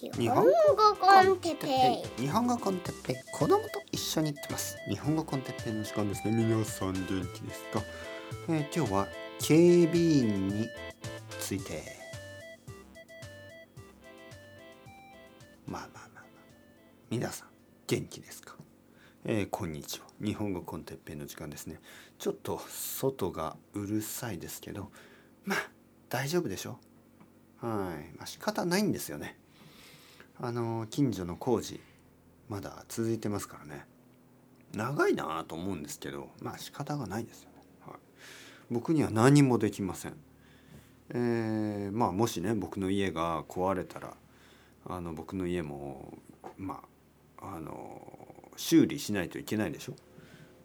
日本語コンテッペイ。日本語コンテッペイ。子供と一緒に行ってます。日本語コンテッペイの時間ですね。皆さん元気ですか、えー、今日は警備員について。まあまあまあまあ。皆さん元気ですか？えー、こんにちは。日本語コンテッペイの時間ですね。ちょっと外がうるさいですけど。まあ大丈夫でしょはい、まあ、仕方ないんですよね。あの近所の工事まだ続いてますからね。長いなと思うんですけどまあ仕方がないですよね、はい、僕には何もできません。えー、まあもしね僕の家が壊れたらあの僕の家もまああの修理しないといけないでしょ、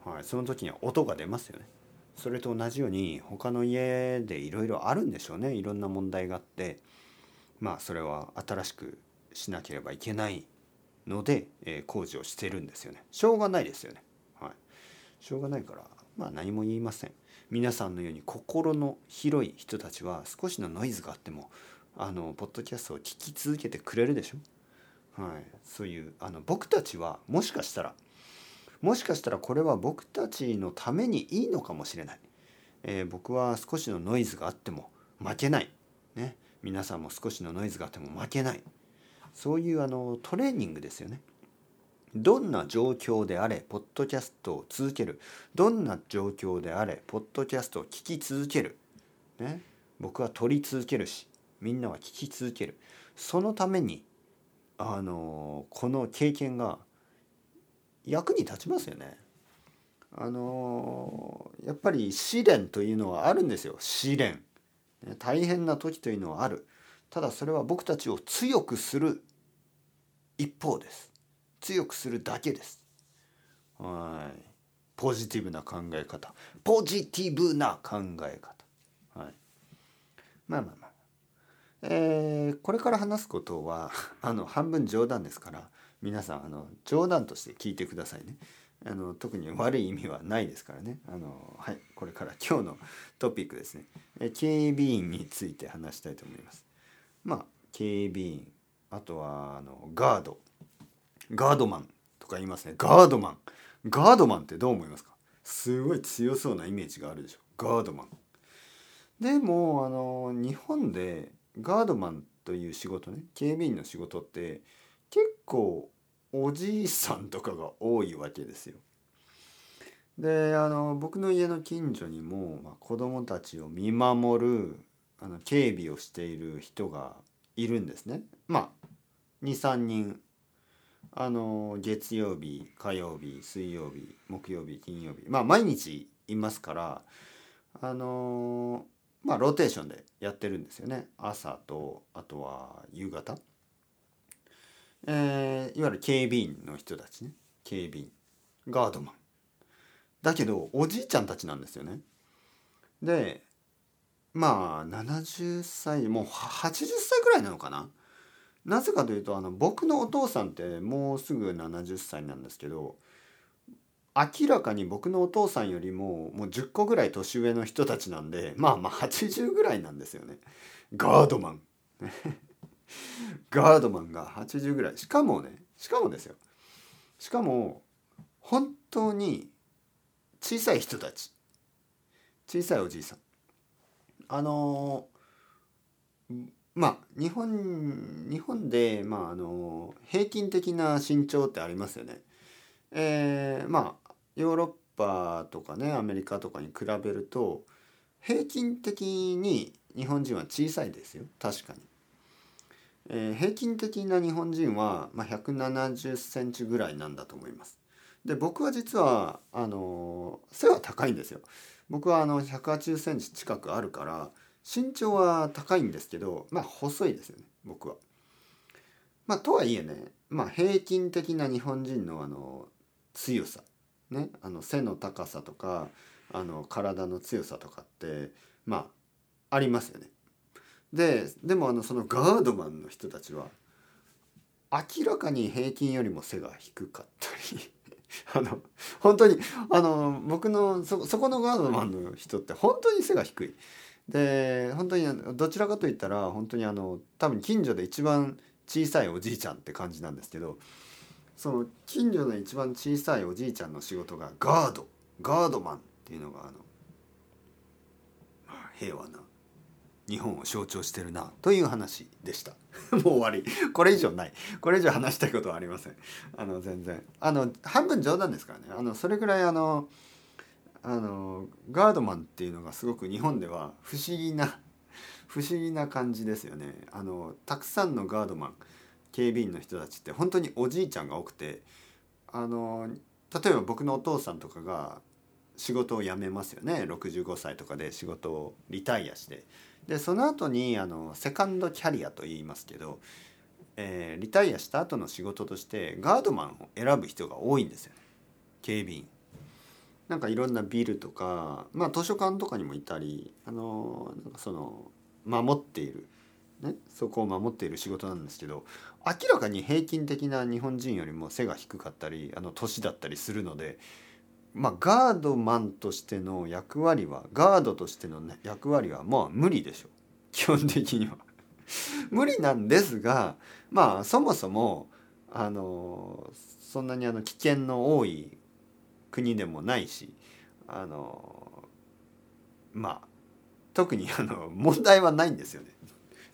はい、その時には音が出ますよね。それと同じように他の家でいろいろあるんでしょうね。いろんな問題があって。まあそれは新しくしなければいけないので、えー、工事をしてるんですよね。しょうがないですよね。はい。しょうがないからまあ何も言いません。皆さんのように心の広い人たちは少しのノイズがあってもあのポッドキャストを聞き続けてくれるでしょ。はい、そういうあの僕たちはもしかしたらもしかしたらこれは僕たちのためにいいのかもしれない、えー、僕は少しのノイズがあっても負けない、ね、皆さんも少しのノイズがあっても負けない。そういうあのトレーニングですよねどんな状況であれポッドキャストを続けるどんな状況であれポッドキャストを聞き続ける、ね、僕は撮り続けるしみんなは聞き続けるそのためにあのこの経験が役に立ちますよね。あのやっぱり試練というのはあるんですよ試練。大変な時というのはある。ただそれは僕たちを強くする一方です。強くするだけです。はい。ポジティブな考え方。ポジティブな考え方。はい。まあまあまあ。えー、これから話すことは あの半分冗談ですから皆さんあの冗談として聞いてくださいね。あの特に悪い意味はないですからね。あのはいこれから今日のトピックですね。え警備員について話したいと思います。まあ警備員あとはあのガードガードマンとか言いますね。ガードマンガードマンってどう思いますか？すごい強そうなイメージがあるでしょ。ガードマン。でもあの日本でガードマンという仕事ね警備員の仕事って結構おじいさんとかが多いわけですよ。であの僕の家の近所にも、まあ、子供たちを見守るあの警備をしている人がいるんですね。まあ23人。あの月曜日火曜日水曜日木曜日金曜日。まあ毎日いますからあのまあローテーションでやってるんですよね。朝とあとは夕方。えー、いわゆる警備員の人たちね。警備員ガードマン。だけどおじいちゃんたちなんですよね。でまあ70歳もう80歳ぐらいなのかな？なぜかというとあの僕のお父さんってもうすぐ70歳なんですけど明らかに僕のお父さんよりももう10個ぐらい年上の人たちなんでまあまあ80ぐらいなんですよね。ガードマン。ガードマンが80ぐらい。しかもねしかもですよ。しかも本当に小さい人たち。小さいおじいさん。あのまあ日本日本で、まあ、あの平均的な身長ってありますよね。えー、まあヨーロッパとかねアメリカとかに比べると平均的に日本人は小さいですよ確かに。えー、平均的な日本人は、まあ、170センチぐらいなんだと思います。で僕は実はあの背は高いんですよ。僕はあの180センチ近くあるから身長は高いんですけどまあ細いですよね僕は。まあとはいえね、まあ、平均的な日本人のあの強さ、ね、あの背の高さとかあの体の強さとかってまあありますよね。ででもあのそのガードマンの人たちは明らかに平均よりも背が低かったり あの本当にあの僕のそこのガードマンの人って本当に背が低い。で本当にどちらかといったら本当にあの多分近所で一番小さいおじいちゃんって感じなんですけどその近所の一番小さいおじいちゃんの仕事がガードガードマンっていうのがあの、平和な日本を象徴してるなという話でした もう終わり。これ以上ない。これ以上話したいことはありません。あの全然。あの半分冗談ですからね。あのそれぐらいあのあのガードマンっていうのがすごく日本では不思議な不思議な感じですよね。あのたくさんのガードマン警備員の人たちって本当におじいちゃんが多くてあの例えば僕のお父さんとかが仕事を辞めますよね。65歳とかで仕事をリタイアして。でその後にあのセカンドキャリアと言いますけど、えー、リタイアした後の仕事としてガードマンを選ぶ人が多いんですよね警備員。なんかいろんなビルとか、まあ、図書館とかにもいたりあのその守っている、ね、そこを守っている仕事なんですけど明らかに平均的な日本人よりも背が低かったりあの年だったりするのでまあ、ガードマンとしての役割はガードとしての、ね、役割はまあ無理でしょ 基本的には 無理なんですがまあそもそもあのそんなにあの危険の多い国でもないしあのまあ特にあの問題はないんですよね。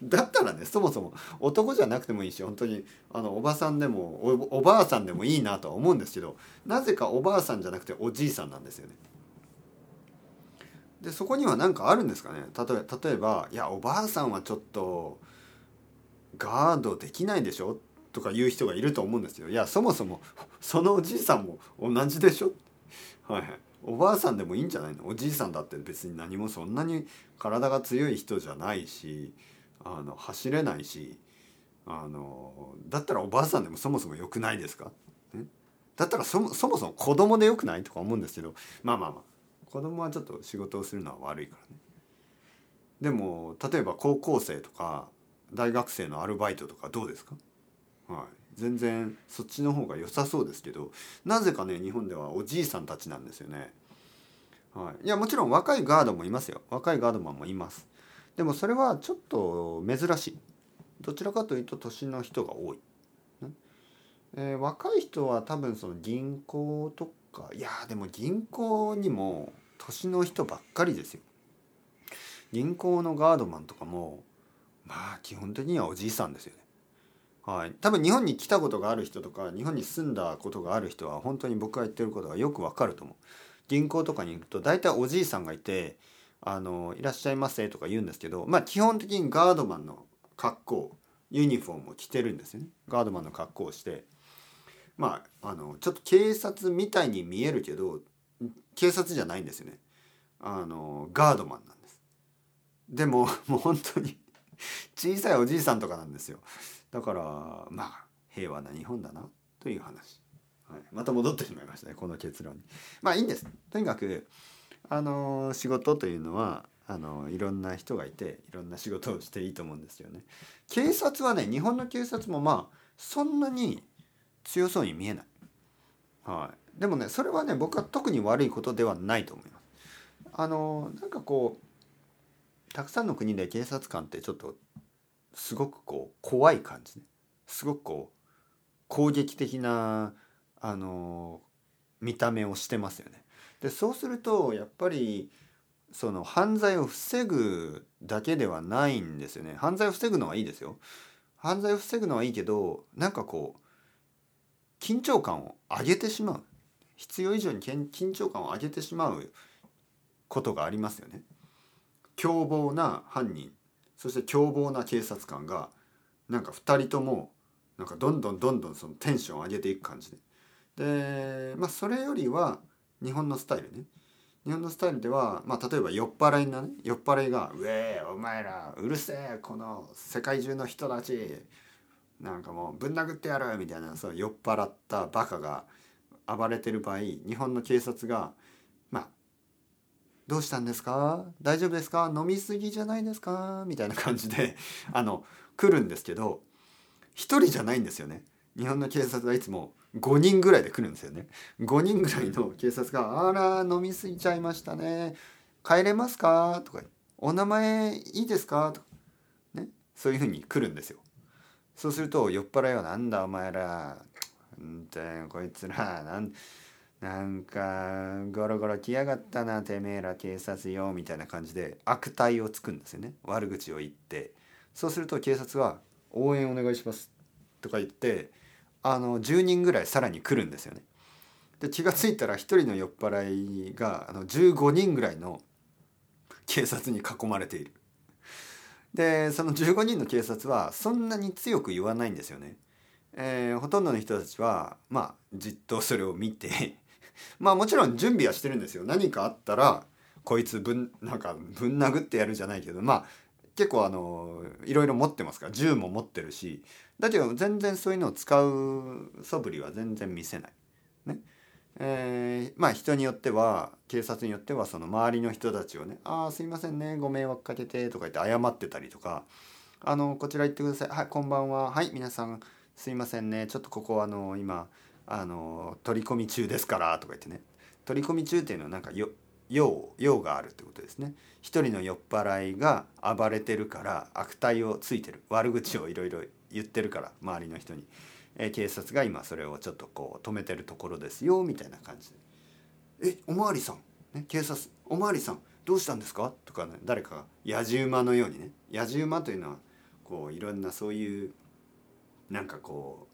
だったらねそもそも男じゃなくてもいいし本当にあのおばさんでもおばあさんでもいいなとは思うんですけどなぜかおばあさんじゃなくておじいさんなんですよね。でそこには何かあるんですかね例え例えば「いやおばあさんはちょっとガードできないでしょ?」とか言う人がいると思うんですよ。いやそもそもそのおじいさんも同じでしょはいはい。おばあさんでもいいんじゃないの？おじいさんだって別に何もそんなに体が強い人じゃないしあの走れないしあのだったらおばあさんでもそもそも良くないですか、ね、だったらそもそもそも子供で良くないとか思うんですけどまあまあまあ子供はちょっと仕事をするのは悪いからね。でも例えば高校生とか大学生のアルバイトとかどうですか、はい、全然そっちの方が良さそうですけどなぜかね日本ではおじいさんたちなんですよね。はい、いやもちろん若いガードもいますよ若いガードマンもいます。でもそれはちょっと珍しい。どちらかというと年の人が多い、えー、若い人は多分その銀行とか。いやでも銀行にも年の人ばっかりですよ。銀行のガードマンとかもまあ基本的にはおじいさんですよね。はい、多分日本に来たことがある人とか日本に住んだことがある人は本当に僕が言ってることがよくわかると思う。銀行とかに行くと大体おじいさんがいてあのいらっしゃいませとか言うんですけど、まあ、基本的にガードマンの格好ユニフォームを着てるんですよね。ガードマンの格好をして。まああのちょっと警察みたいに見えるけど警察じゃないんですよね。あのガードマンなんです。でも もう本当に小さいおじいさんとかなんですよ。だからまあ平和な日本だなという話、はい、また戻ってしまいましたねこの結論に。まあいいんです。とにかくあの仕事というのはあのいろんな人がいていろんな仕事をしていいと思うんですよね。警察はね日本の警察もまあそんなに強そうに見えない。はい、でもねそれはね僕は特に悪いことではないと思います。あのなんかこうたくさんの国で警察官ってちょっとすごくこう怖い感じねすごくこう攻撃的なあの見た目をしてますよね。でそうするとやっぱりその犯罪を防ぐだけではないんですよね。犯罪を防ぐのはいいですよ。犯罪を防ぐのはいいけどなんかこう緊張感を上げてしまう。必要以上に緊張感を上げてしまうことがありますよね。凶暴な犯人そして凶暴な警察官がなんか2人ともなんかどんどんどんどんそのテンションを上げていく感じで。でまあそれよりは日本のスタイルね日本のスタイルでは、まあ、例えば酔っ払いなね酔っ払いが「うえお前らうるせえこの世界中の人たちなんかもうぶん殴ってやる」みたいなそう酔っ払ったバカが暴れてる場合日本の警察が「まあどうしたんですか？大丈夫ですか？飲み過ぎじゃないですか?」みたいな感じであの来るんですけど一人じゃないんですよね。日本の警察はいつも5人ぐらいで来るんですよね。5人ぐらいの警察が「あら飲み過ぎちゃいましたね。帰れますか?」とか「お名前いいですか?」とか。ね。そういうふうに来るんですよ。そうすると酔っ払いは「なんだお前らんてこいつらなんなんかゴロゴロ来やがったなてめえら警察よ」みたいな感じで悪態をつくんですよね。悪口を言って。そうすると警察は「応援お願いします」とか言ってあの10人ぐらいさらに来るんですよね。で気が付いたら1人の酔っ払いがあの15人ぐらいの警察に囲まれている。でその15人の警察はそんなに強く言わないんですよね。えー、ほとんどの人たちはまあじっとそれを見て まあもちろん準備はしてるんですよ。何かあったらこいつぶんなんかぶん殴ってやるじゃないけどまあ結構あのいろいろ持ってますから銃も持ってるしだけど全然そういうのを使う素振りは全然見せない。ね。えー、まあ人によっては警察によってはその周りの人たちをね「ああすいませんねご迷惑かけて」とか言って謝ってたりとか「あのこちら行ってください。はいこんばんは。はい皆さんすいませんね。ちょっとここあの今あの取り込み中ですから」とか言ってね。取り込み中っていうのはなんかよ用用があるってことですね。一人の酔っ払いが暴れてるから悪態をついてる。悪口をいろいろ言ってるから周りの人に。え警察が今それをちょっとこう止めてるところですよみたいな感じで「えおまわりさん、ね、警察。おまわりさんどうしたんですか?」とか、ね、誰かが。やじ馬のようにね。やじ馬というのはこういろんなそういうなんかこ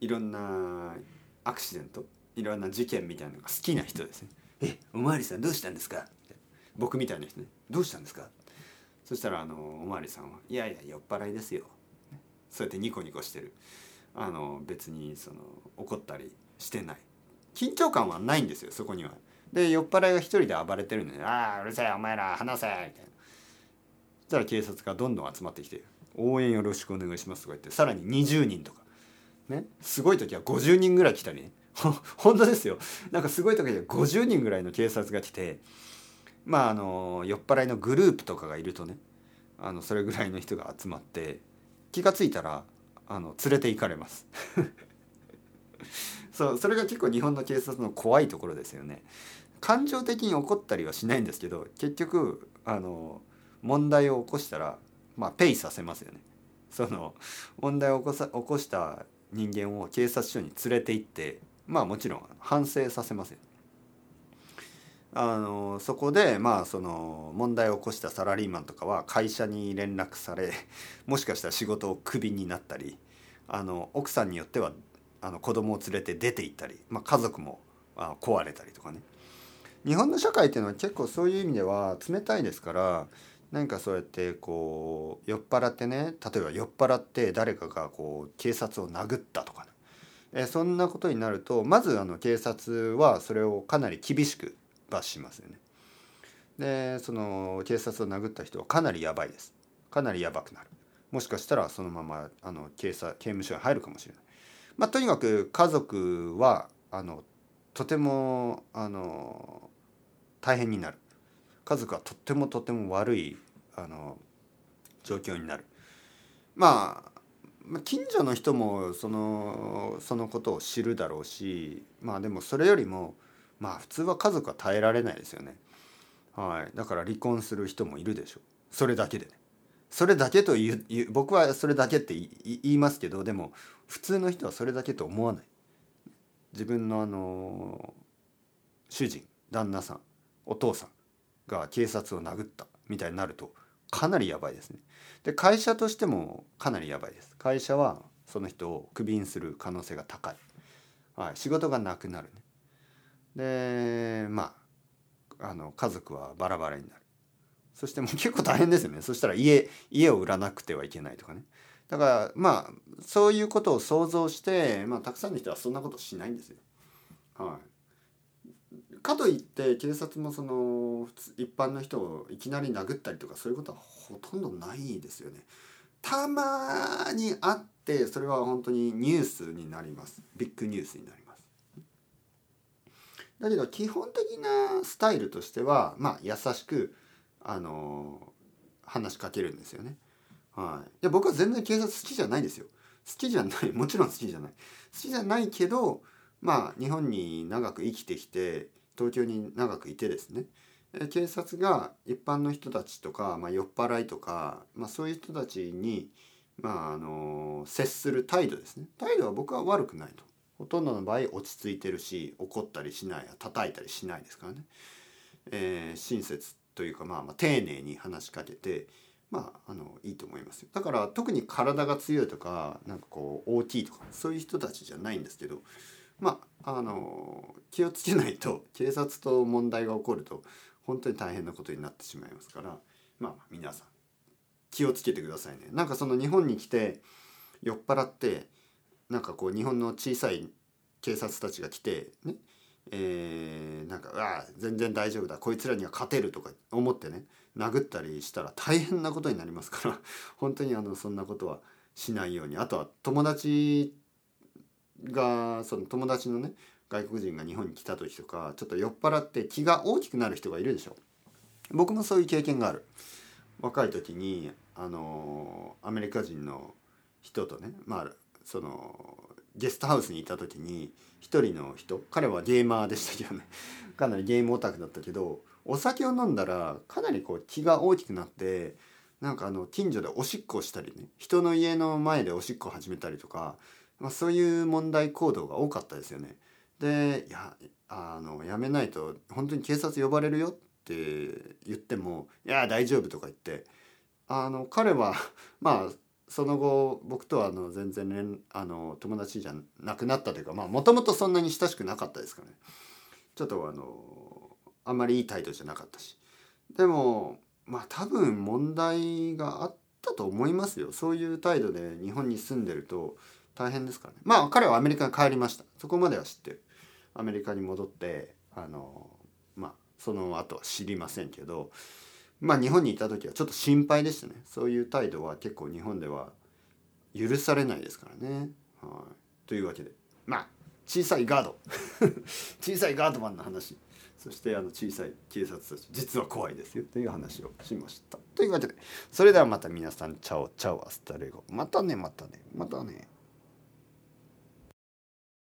ういろんなアクシデントいろんな事件みたいなのが好きな人ですね。えおまわりさんどうしたんですか？僕みたいな人ねどうしたんですか？そしたらあのおまわりさんは「いやいや酔っ払いですよ」そうやってニコニコしてる。あの別にその怒ったりしてない。緊張感はないんですよそこには。で酔っ払いが一人で暴れてるので「ああうるせえお前ら話せ」みたいな。そしたら警察がどんどん集まってきて「応援よろしくお願いします」とか言ってさらに20人とか。ね。すごい時は50人ぐらい来たりね 本当ですよ。なんかすごい時は50人ぐらいの警察が来てまああの酔っ払いのグループとかがいるとねあのそれぐらいの人が集まって気が付いたらあの連れて行かれます。そうそれが結構日本の警察の怖いところですよね。感情的に怒ったりはしないんですけど結局あの問題を起こしたらまあペイさせますよね。その問題を起こさ起こした人間を警察署に連れて行ってまあもちろん反省させますよ、あのそこでまあその問題を起こしたサラリーマンとかは会社に連絡されもしかしたら仕事をクビになったりあの奥さんによってはあの子供を連れて出て行ったり、まあ、家族もあ壊れたりとかね。日本の社会っていうのは結構そういう意味では冷たいですから何かそうやってこう酔っ払ってね例えば酔っ払って誰かがこう警察を殴ったとかね。えそんなことになるとまずあの警察はそれをかなり厳しく罰しますよね。でその警察を殴った人はかなりやばいです。かなりやばくなる。もしかしたらそのままあの警察刑務所に入るかもしれない。まあ、とにかく家族はあのとてもあの大変になる。家族はとってもとても悪いあの状況になる。まあま近所の人もそのそのことを知るだろうしまあでもそれよりもまあ普通は家族は耐えられないですよね。はい、だから離婚する人もいるでしょうそれだけでね。それだけと言う僕はそれだけって言いますけどでも普通の人はそれだけと思わない自分のあの主人旦那さんお父さんが警察を殴ったみたいになるとかなりやばいですね。で会社としてもかなりやばいです。会社はその人をクビにする可能性が高い、はい、仕事がなくなるね。でまああの家族はバラバラになる。そしてもう結構大変ですよね。そしたら家家を売らなくてはいけないとかね。だからまあそういうことを想像して、まあ、たくさんの人はそんなことしないんですよ。はい、かといって警察もその一般の人をいきなり殴ったりとかそういうことはほとんどないですよね。たまにあってそれは本当にニュースになりますビッグニュースになります。だけど基本的なスタイルとしてはまあ優しくあの話しかけるんですよね。はい、いや僕は全然警察好きじゃないですよ。好きじゃないもちろん好きじゃない。好きじゃないけどまあ日本に長く生きてきて東京に長くいてですね。警察が一般の人たちとか、まあ、酔っ払いとか、まあ、そういう人たちにまああの接する態度ですね。態度は僕は悪くないと。ほとんどの場合落ち着いてるし怒ったりしない叩いたりしないですからね、えー、親切というか、まあ、まあ丁寧に話しかけてまああのいいと思いますよ。だから特に体が強いとかなんかこう大きいとかそういう人たちじゃないんですけどまああの気をつけないと 警察と問題が起こると本当に大変なことになってしまいますからまあ皆さん気をつけてくださいね。なんかその日本に来て酔っ払ってなんかこう日本の小さい警察たちが来てねえー、なんか「ああ全然大丈夫だこいつらには勝てる」とか思ってね殴ったりしたら大変なことになりますから本当にあのそんなことはしないように。あとは友達がその友達のね外国人が日本に来た時とかちょっと酔っ払って気が大きくなる人がいるでしょ。僕もそういう経験がある。若い時にあのアメリカ人の人とねまあそのゲストハウスにいた時に一人の人彼はゲーマーでしたけどね。かなりゲームオタクだったけどお酒を飲んだらかなりこう気が大きくなってなんかあの近所でおしっこをしたりね人の家の前でおしっこを始めたりとか、まあ、そういう問題行動が多かったですよね。でやあのやめないと本当に警察呼ばれるよって言っても「いや大丈夫」とか言ってあの彼は まあその後僕とはあの全然連あの友達じゃなくなったというかもともとそんなに親しくなかったですからね。ちょっとあのあんまりいい態度じゃなかったし。でもまあ多分問題があったと思いますよ。そういう態度で日本に住んでると大変ですからね。まあ彼はアメリカに帰りました。そこまでは知ってる。アメリカに戻ってあのまあその後は知りませんけどまあ日本にいた時はちょっと心配でしたね。そういう態度は結構日本では許されないですからね。はい、というわけで。まあ小さいガード。小さいガードマンの話。そしてあの小さい警察たち。実は怖いですよという話をしました。というわけで。それではまた皆さん。 Chao chao。Hasta luego。またねまたね。またね。